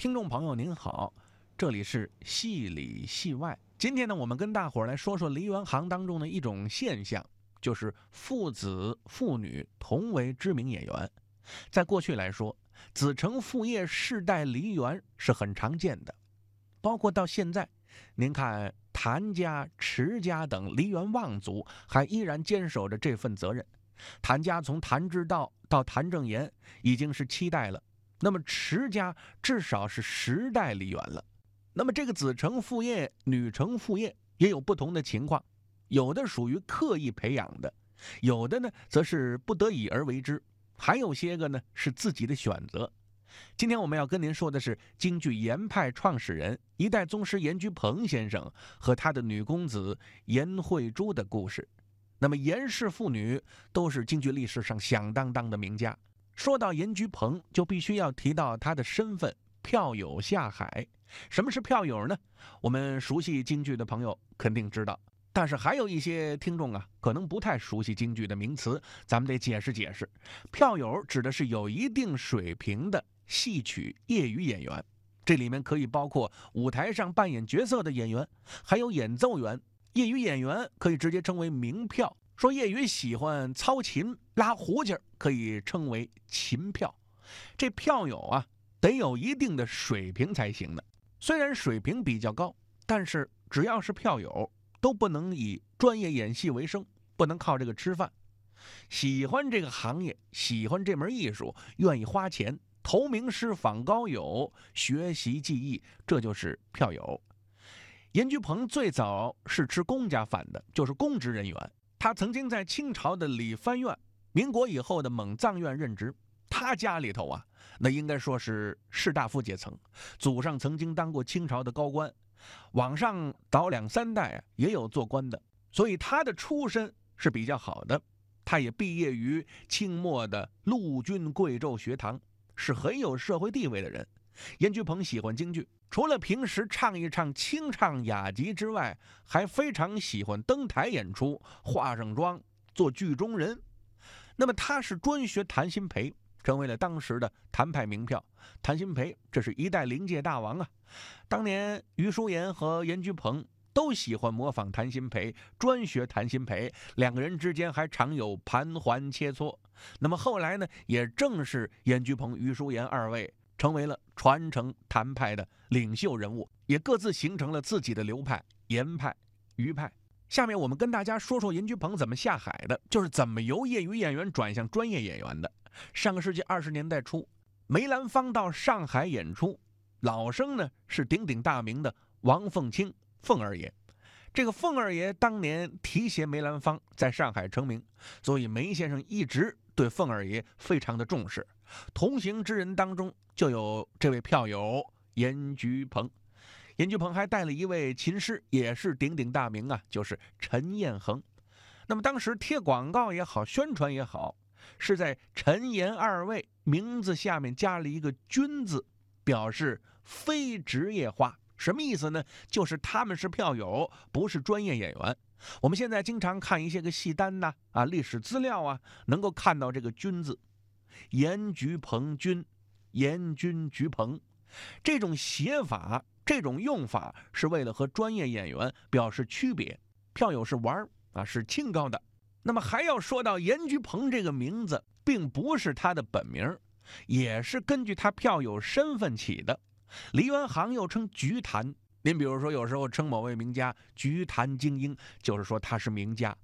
听众朋友您好，这里是戏里戏外。今天呢，我们跟大伙儿来说说梨园行当中的一种现象，就是父子父女同为知名演员。在过去来说，子承父业、世代梨园是很常见的，包括到现在，您看谭家、池家等梨园望族还依然坚守着这份责任。谭家从谭之道到谭正言已经是七代了，那么迟家至少是十代梨园了。那么这个子承父业、女承父业也有不同的情况，有的属于刻意培养的，有的呢则是不得已而为之，还有些个呢是自己的选择。今天我们要跟您说的是京剧严派创始人、一代宗师严居鹏先生和他的女公子严慧珠的故事。那么严氏父女都是京剧历史上响当当的名家。说到严居鹏，就必须要提到他的身份——票友下海。什么是票友呢？我们熟悉京剧的朋友肯定知道，但是还有一些听众啊，可能不太熟悉京剧的名词，咱们得解释解释。票友指的是有一定水平的戏曲业余演员，这里面可以包括舞台上扮演角色的演员，还有演奏员。业余演员可以直接称为名票，说业余喜欢操琴拉胡琴可以称为琴票。这票友啊，得有一定的水平才行呢。虽然水平比较高，但是只要是票友，都不能以专业演戏为生，不能靠这个吃饭。喜欢这个行业，喜欢这门艺术，愿意花钱投名师、访高友、学习技艺，这就是票友。严居鹏最早是吃公家饭的，就是公职人员。他曾经在清朝的理藩院、民国以后的蒙藏院任职。他家里头啊，那应该说是士大夫阶层，祖上曾经当过清朝的高官，往上倒两三代啊，也有做官的。所以他的出身是比较好的。他也毕业于清末的陆军贵胄学堂，是很有社会地位的人。严居鹏喜欢京剧。除了平时唱一唱清唱雅集之外，还非常喜欢登台演出，化上妆做剧中人。那么他是专学谭鑫培，成为了当时的谭派名票。谭鑫培这是一代灵界大王啊！当年余淑妍和严居鹏都喜欢模仿谭鑫培，专学谭鑫培，两个人之间还常有盘桓切磋。那么后来呢，也正是严居鹏、余淑妍二位。成为了传承谭派的领袖人物，也各自形成了自己的流派——严派、余派。下面我们跟大家说说严居鹏怎么下海的，就是怎么由业余演员转向专业演员的。上个世纪二十年代初，梅兰芳到上海演出，老生呢是鼎鼎大名的王凤清，凤二爷。这个凤二爷当年提携梅兰芳在上海成名，所以梅先生一直对凤二爷非常的重视。同行之人当中就有这位票友严菊鹏，严菊鹏还带了一位琴师，也是鼎鼎大名啊，就是陈彦恒。那么当时贴广告也好，宣传也好，是在陈严二位名字下面加了一个“军”字，表示非职业化。什么意思呢？就是他们是票友，不是专业演员。我们现在经常看一些个戏单呐，啊，历史资料啊，能够看到这个“军”字。严菊鹏君，严君菊鹏，这种写法，这种用法，是为了和专业演员表示区别。票友是玩儿啊，是清高的。那么还要说到严菊鹏这个名字，并不是他的本名，也是根据他票友身份起的。梨园行又称菊坛，您比如说有时候称某位名家菊坛精英，就是说他是名家。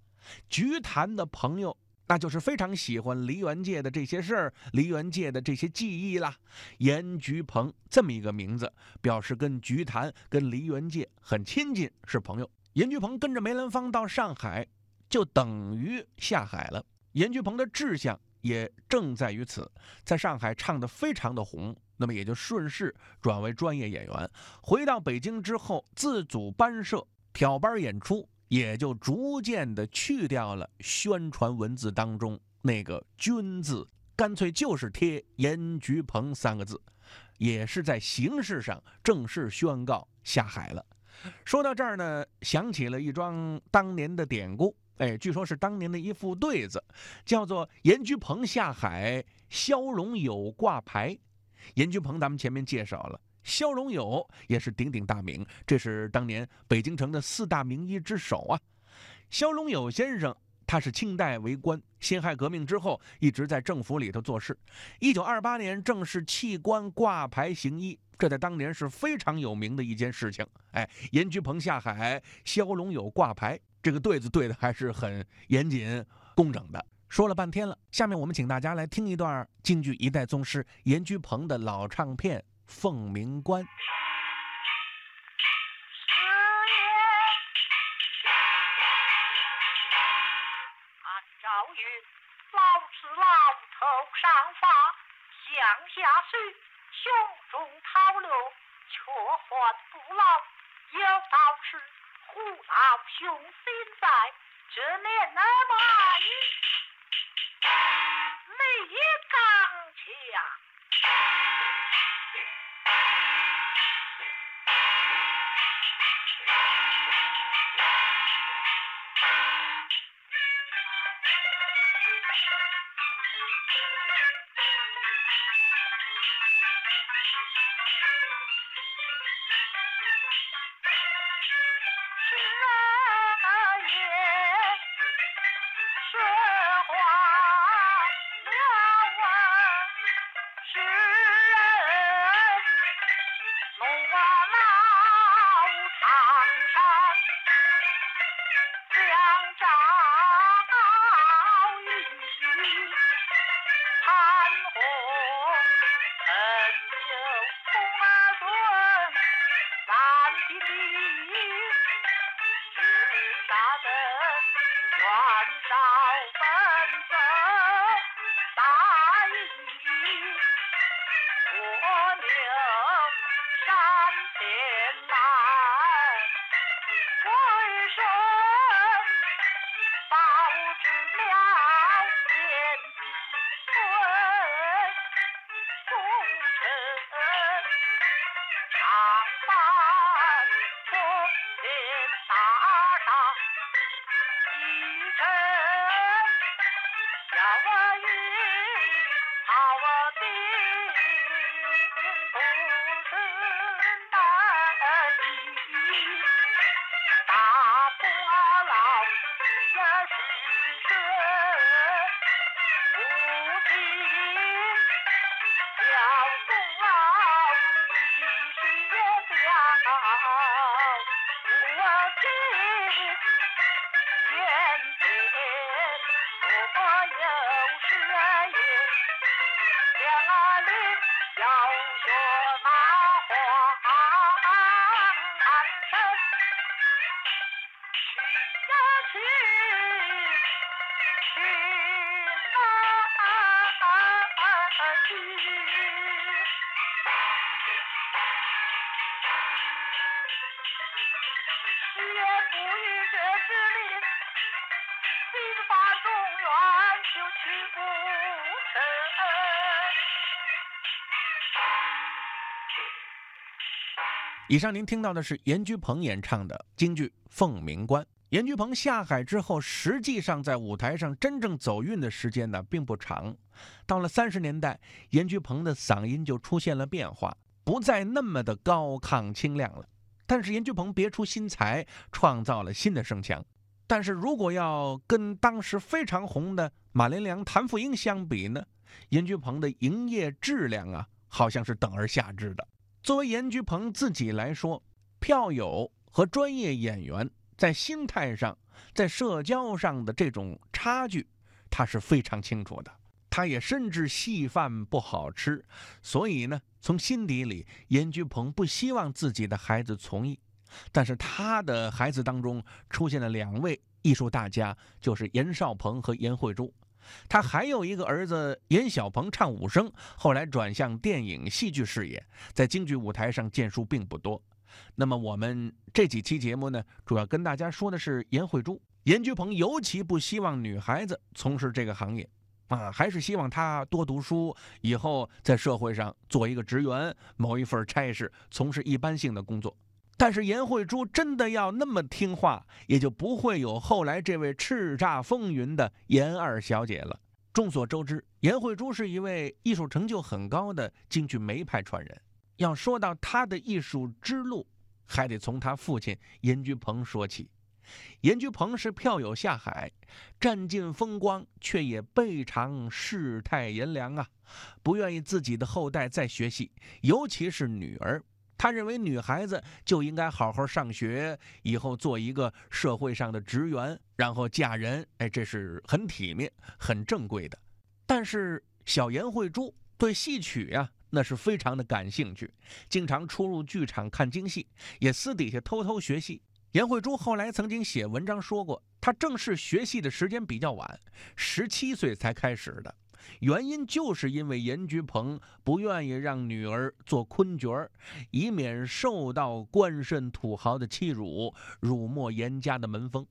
菊坛的朋友。那就是非常喜欢梨园界的这些事儿，梨园界的这些技艺啦。严菊鹏这么一个名字，表示跟菊坛、跟梨园界很亲近，是朋友。严菊鹏跟着梅兰芳到上海，就等于下海了。严菊鹏的志向也正在于此，在上海唱得非常的红，那么也就顺势转为专业演员。回到北京之后，自组班社，挑班演出。也就逐渐的去掉了宣传文字当中那个“君”字，干脆就是贴“严菊鹏”三个字，也是在形式上正式宣告下海了。说到这儿呢，想起了一桩当年的典故，哎，据说是当年的一副对子，叫做“严菊鹏下海，消融有挂牌”。严菊鹏咱们前面介绍了，肖龙友也是鼎鼎大名，这是当年北京城的四大名医之首啊。肖龙友先生，他是清代为官，辛亥革命之后一直在政府里头做事。一九二八年正式弃官挂牌行医，这在当年是非常有名的一件事情。哎，严居鹏下海，肖龙友挂牌，这个对子对的还是很严谨工整的。说了半天了，下面我们请大家来听一段京剧一代宗师严居鹏的老唱片。凤鸣关，以上您听到的是严居鹏演唱的京剧《凤鸣关》。严居鹏下海之后，实际上在舞台上真正走运的时间呢并不长。到了三十年代，严居鹏的嗓音就出现了变化，不再那么的高亢清亮了。但是严居鹏别出心裁，创造了新的声腔。但是如果要跟当时非常红的马连良、谭富英相比呢，严居鹏的营业质量啊，好像是等而下之的。作为严居鹏自己来说，票友和专业演员在心态上、在社交上的这种差距，他是非常清楚的。他也深知戏饭不好吃，所以呢，从心底里，严居鹏不希望自己的孩子从艺。但是他的孩子当中出现了两位艺术大家，就是严少鹏和严慧珠。他还有一个儿子严小鹏，唱武生，后来转向电影戏剧事业，在京剧舞台上建树并不多。那么我们这几期节目呢，主要跟大家说的是严慧珠。严居鹏尤其不希望女孩子从事这个行业，啊，还是希望她多读书，以后在社会上做一个职员，某一份差事，从事一般性的工作。但是严慧珠真的要那么听话，也就不会有后来这位叱咤风云的严二小姐了。众所周知，严慧珠是一位艺术成就很高的京剧梅派传人。要说到他的艺术之路，还得从他父亲严居鹏说起。严居鹏是票友下海，占尽风光，却也倍尝世态炎凉啊！不愿意自己的后代再学戏，尤其是女儿。他认为女孩子就应该好好上学，以后做一个社会上的职员，然后嫁人。哎，这是很体面、很正规的。但是小颜慧珠对戏曲呀。那是非常的感兴趣，经常出入剧场看京戏，也私底下偷偷学戏。颜慧珠后来曾经写文章说过，她正式学戏的时间比较晚，十七岁才开始的。原因就是因为严菊鹏不愿意让女儿做昆角儿，以免受到官绅土豪的欺辱，辱没严家的门风。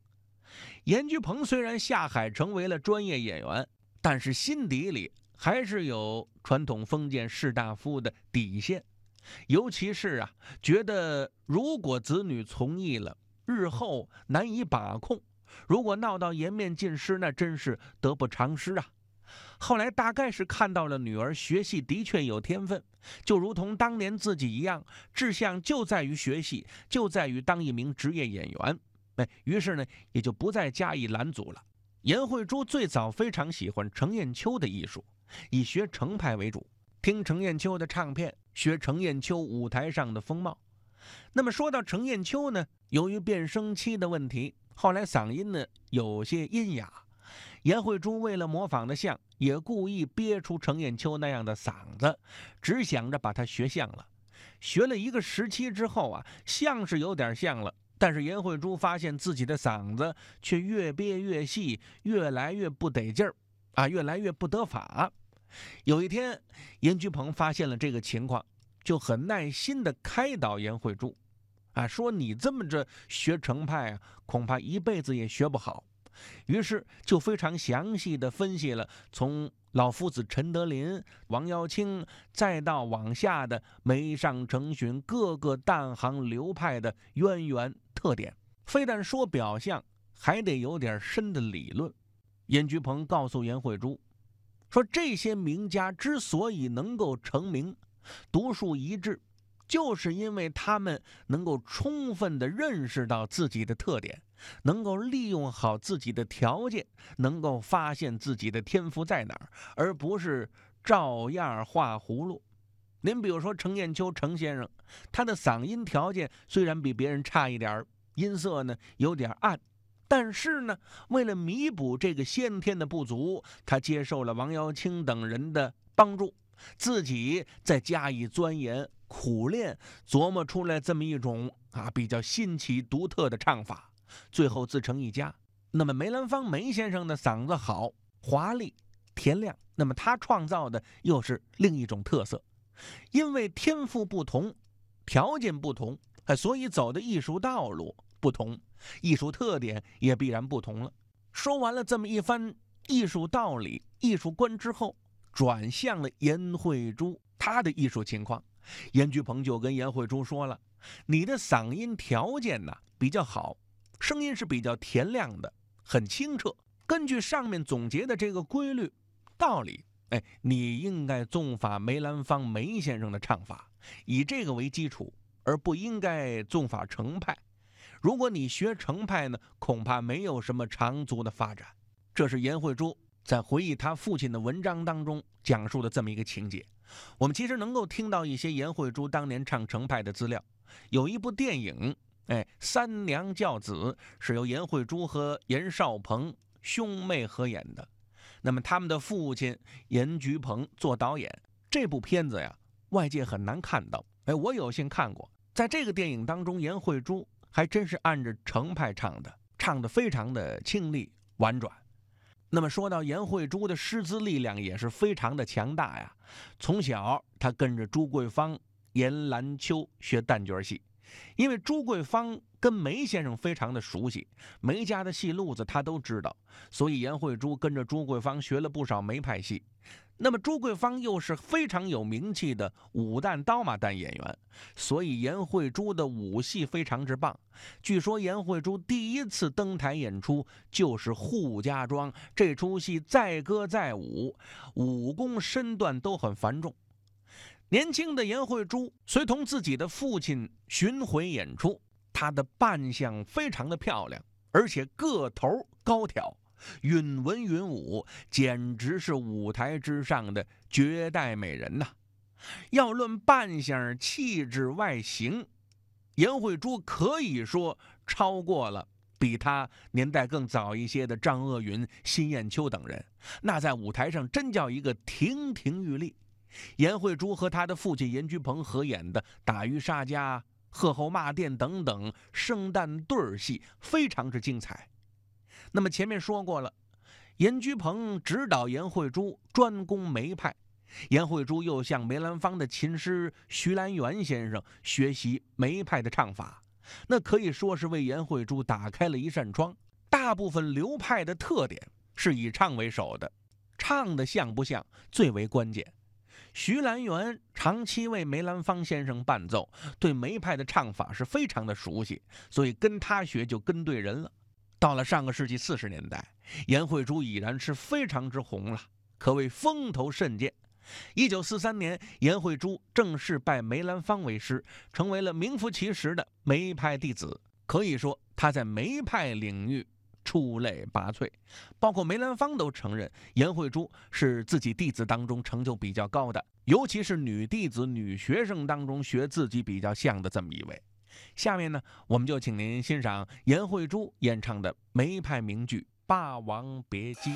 严菊鹏虽然下海成为了专业演员，但是心底里。还是有传统封建士大夫的底线，尤其是啊，觉得如果子女从艺了，日后难以把控；如果闹到颜面尽失，那真是得不偿失啊。后来大概是看到了女儿学戏的确有天分，就如同当年自己一样，志向就在于学戏，就在于当一名职业演员。哎，于是呢，也就不再加以拦阻了。颜慧珠最早非常喜欢程砚秋的艺术。以学程派为主，听程砚秋的唱片，学程砚秋舞台上的风貌。那么说到程砚秋呢，由于变声期的问题，后来嗓音呢有些阴哑。颜慧珠为了模仿的像，也故意憋出程砚秋那样的嗓子，只想着把它学像了。学了一个时期之后啊，像是有点像了，但是颜慧珠发现自己的嗓子却越憋越细，越来越不得劲儿。啊，越来越不得法。有一天，严居鹏发现了这个情况，就很耐心地开导严慧珠，啊，说你这么着学程派啊，恐怕一辈子也学不好。于是就非常详细的分析了从老夫子陈德林、王耀卿，再到往下的梅上成群各个旦行流派的渊源特点，非但说表象，还得有点深的理论。严居鹏告诉严慧珠，说这些名家之所以能够成名、独树一帜，就是因为他们能够充分地认识到自己的特点，能够利用好自己的条件，能够发现自己的天赋在哪儿，而不是照样画葫芦。您比如说程砚秋程先生，他的嗓音条件虽然比别人差一点，音色呢有点暗。但是呢，为了弥补这个先天的不足，他接受了王瑶卿等人的帮助，自己再加以钻研苦练，琢磨出来这么一种啊比较新奇独特的唱法，最后自成一家。那么梅兰芳梅先生的嗓子好、华丽、甜亮，那么他创造的又是另一种特色，因为天赋不同，条件不同，所以走的艺术道路不同。艺术特点也必然不同了。说完了这么一番艺术道理、艺术观之后，转向了颜慧珠她的艺术情况。严菊鹏就跟严慧珠说了：“你的嗓音条件呢比较好，声音是比较甜亮的，很清澈。根据上面总结的这个规律道理，哎，你应该纵法梅兰芳梅先生的唱法，以这个为基础，而不应该纵法程派。”如果你学程派呢，恐怕没有什么长足的发展。这是严慧珠在回忆他父亲的文章当中讲述的这么一个情节。我们其实能够听到一些颜慧珠当年唱程派的资料。有一部电影，哎，《三娘教子》是由颜慧珠和严少鹏兄妹合演的。那么他们的父亲严菊鹏做导演。这部片子呀，外界很难看到。哎，我有幸看过。在这个电影当中，颜慧珠。还真是按着程派唱的，唱得非常的清丽婉转。那么说到颜慧珠的师资力量也是非常的强大呀。从小她跟着朱桂芳、严兰秋学旦角戏，因为朱桂芳跟梅先生非常的熟悉，梅家的戏路子他都知道，所以颜慧珠跟着朱桂芳学了不少梅派戏。那么朱桂芳又是非常有名气的武旦刀马旦演员，所以颜慧珠的武戏非常之棒。据说颜慧珠第一次登台演出就是《扈家庄》这出戏，载歌载舞，武功身段都很繁重。年轻的颜慧珠随同自己的父亲巡回演出，她的扮相非常的漂亮，而且个头高挑，允文允武，简直是舞台之上的绝代美人呐！要论扮相、气质、外形，颜慧珠可以说超过了比她年代更早一些的张鄂云、辛艳秋等人，那在舞台上真叫一个亭亭玉立。颜慧珠和她的父亲颜居鹏合演的《打渔杀家》《贺后骂殿》等等圣诞对儿戏，非常之精彩。那么前面说过了，严居鹏指导颜慧珠专攻梅派。颜慧珠又向梅兰芳的琴师徐兰元先生学习梅派的唱法，那可以说是为颜慧珠打开了一扇窗。大部分流派的特点是以唱为首的，唱的像不像最为关键。徐兰元长期为梅兰芳先生伴奏，对梅派的唱法是非常的熟悉，所以跟他学就跟对人了。到了上个世纪四十年代，颜慧珠已然是非常之红了，可谓风头甚健。一九四三年，颜慧珠正式拜梅兰芳为师，成为了名副其实的梅派弟子。可以说，他在梅派领域出类拔萃，包括梅兰芳都承认颜慧珠是自己弟子当中成就比较高的，尤其是女弟子、女学生当中学自己比较像的这么一位。下面呢，我们就请您欣赏颜慧珠演唱的梅派名剧《霸王别姬》。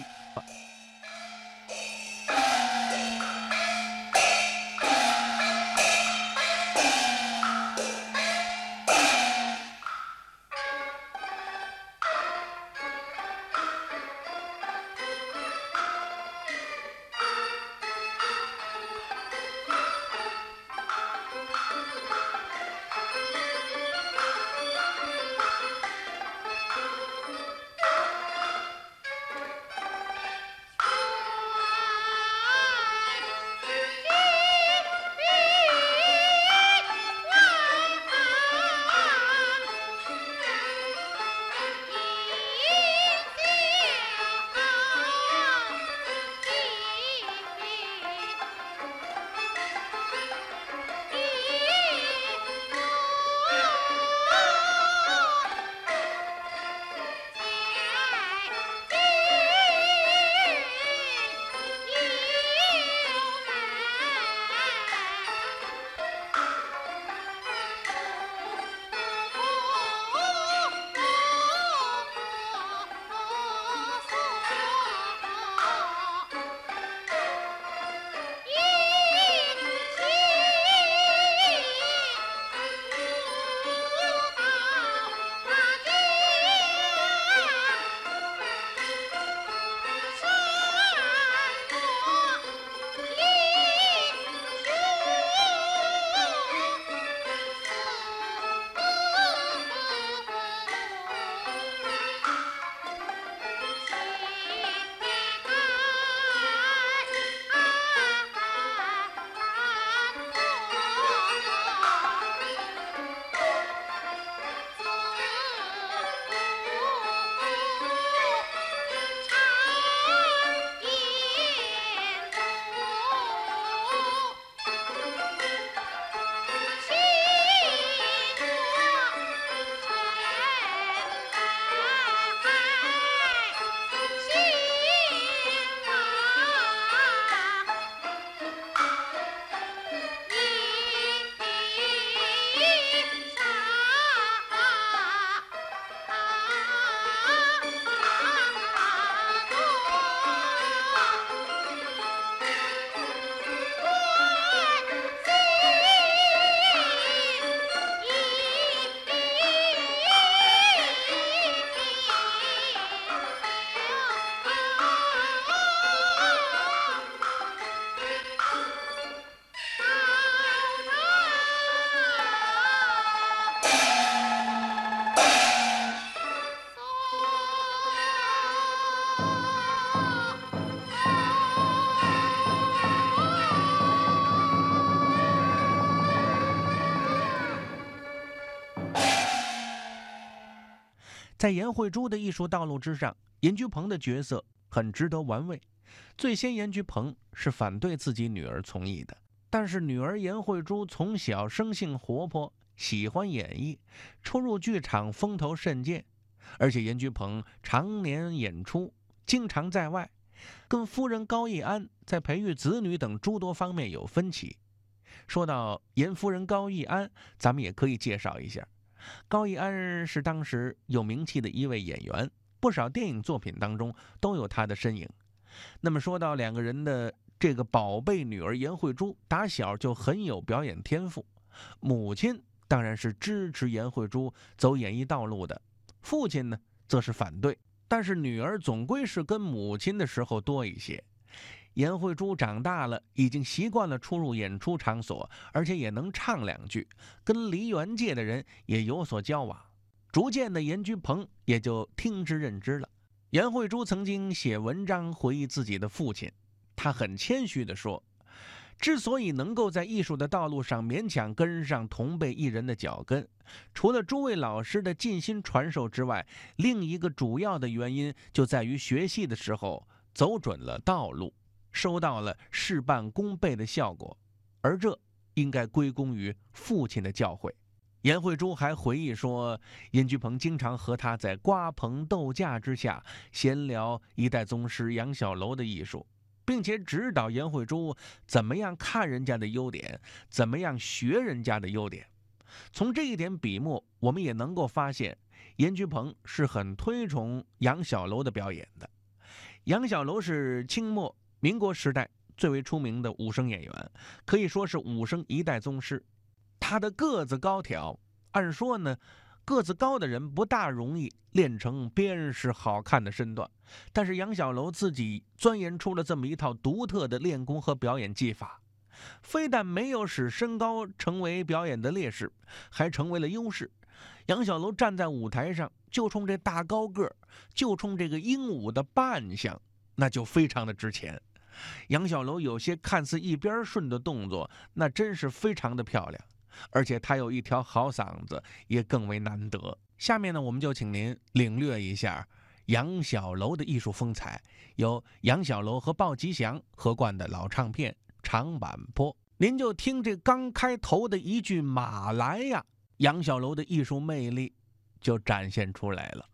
在颜慧珠的艺术道路之上，颜居鹏的角色很值得玩味。最先，颜居鹏是反对自己女儿从艺的，但是女儿颜慧珠从小生性活泼，喜欢演绎，出入剧场风头甚健，而且严居鹏常年演出，经常在外，跟夫人高义安在培育子女等诸多方面有分歧。说到严夫人高义安，咱们也可以介绍一下。高义安是当时有名气的一位演员，不少电影作品当中都有他的身影。那么说到两个人的这个宝贝女儿严慧珠，打小就很有表演天赋，母亲当然是支持严慧珠走演艺道路的，父亲呢则是反对。但是女儿总归是跟母亲的时候多一些。颜慧珠长大了，已经习惯了出入演出场所，而且也能唱两句，跟梨园界的人也有所交往。逐渐的，严居鹏也就听之任之了。颜慧珠曾经写文章回忆自己的父亲，他很谦虚地说：“之所以能够在艺术的道路上勉强跟上同辈艺人的脚跟，除了诸位老师的尽心传授之外，另一个主要的原因就在于学戏的时候走准了道路。”收到了事半功倍的效果，而这应该归功于父亲的教诲。颜慧珠还回忆说，殷居鹏经常和他在瓜棚斗架之下闲聊一代宗师杨小楼的艺术，并且指导颜慧珠怎么样看人家的优点，怎么样学人家的优点。从这一点笔墨，我们也能够发现，严居鹏是很推崇杨小楼的表演的。杨小楼是清末。民国时代最为出名的武生演员，可以说是武生一代宗师。他的个子高挑，按说呢，个子高的人不大容易练成鞭式好看的身段。但是杨小楼自己钻研出了这么一套独特的练功和表演技法，非但没有使身高成为表演的劣势，还成为了优势。杨小楼站在舞台上，就冲这大高个儿，就冲这个英武的扮相，那就非常的值钱。杨小楼有些看似一边顺的动作，那真是非常的漂亮，而且他有一条好嗓子，也更为难得。下面呢，我们就请您领略一下杨小楼的艺术风采，由杨小楼和鲍吉祥合贯的老唱片《长坂坡》，您就听这刚开头的一句“马来呀”，杨小楼的艺术魅力就展现出来了。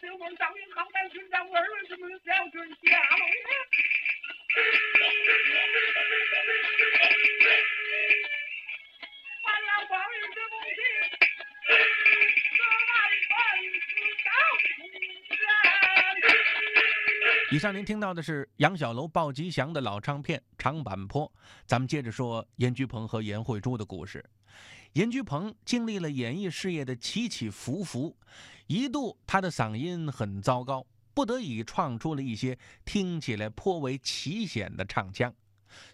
之中，知道秀梦上云航山寻找二位之母小军下龙。还要报与之公去，此来本是高人。以上您听到的是杨小楼报吉祥的老唱片《长坂坡》，咱们接着说严居鹏和严慧珠的故事。严居鹏经历了演艺事业的起起伏伏，一度他的嗓音很糟糕，不得已创出了一些听起来颇为奇险的唱腔。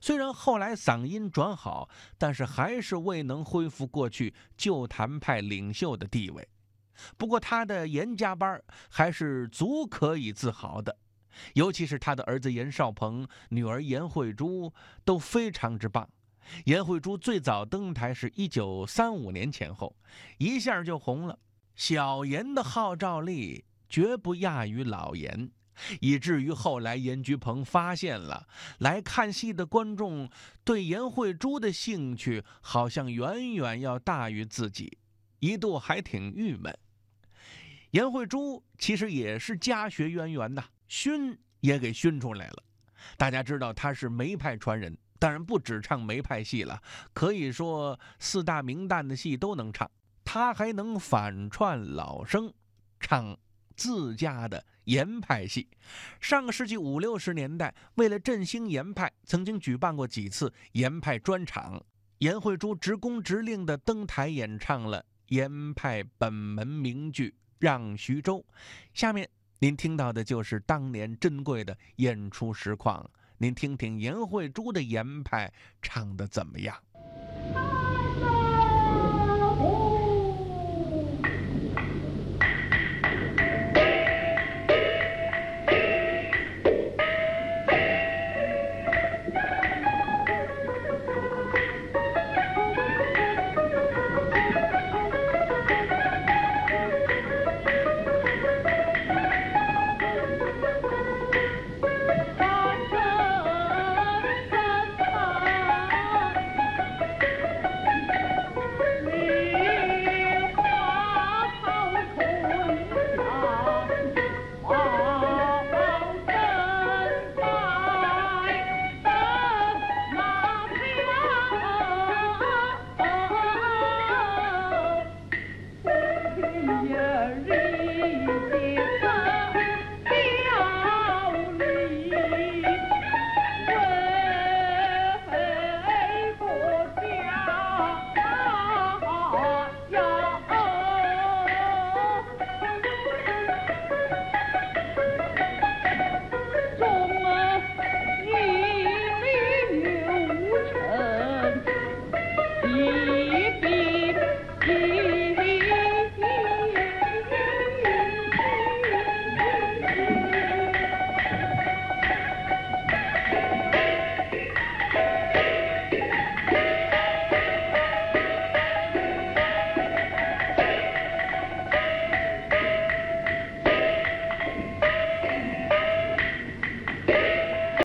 虽然后来嗓音转好，但是还是未能恢复过去旧坛派领袖的地位。不过他的严家班还是足可以自豪的。尤其是他的儿子严少鹏、女儿严慧珠都非常之棒。严慧珠最早登台是一九三五年前后，一下就红了。小严的号召力绝不亚于老严，以至于后来严菊鹏发现了，来看戏的观众对严慧珠的兴趣好像远远要大于自己，一度还挺郁闷。严慧珠其实也是家学渊源呐。熏也给熏出来了，大家知道他是梅派传人，当然不只唱梅派戏了，可以说四大名旦的戏都能唱。他还能反串老生，唱自家的严派戏。上个世纪五六十年代，为了振兴严派，曾经举办过几次严派专场。严慧珠直工直令的登台演唱了严派本门名剧《让徐州》。下面。您听到的就是当年珍贵的演出实况，您听听严慧珠的严派唱的怎么样？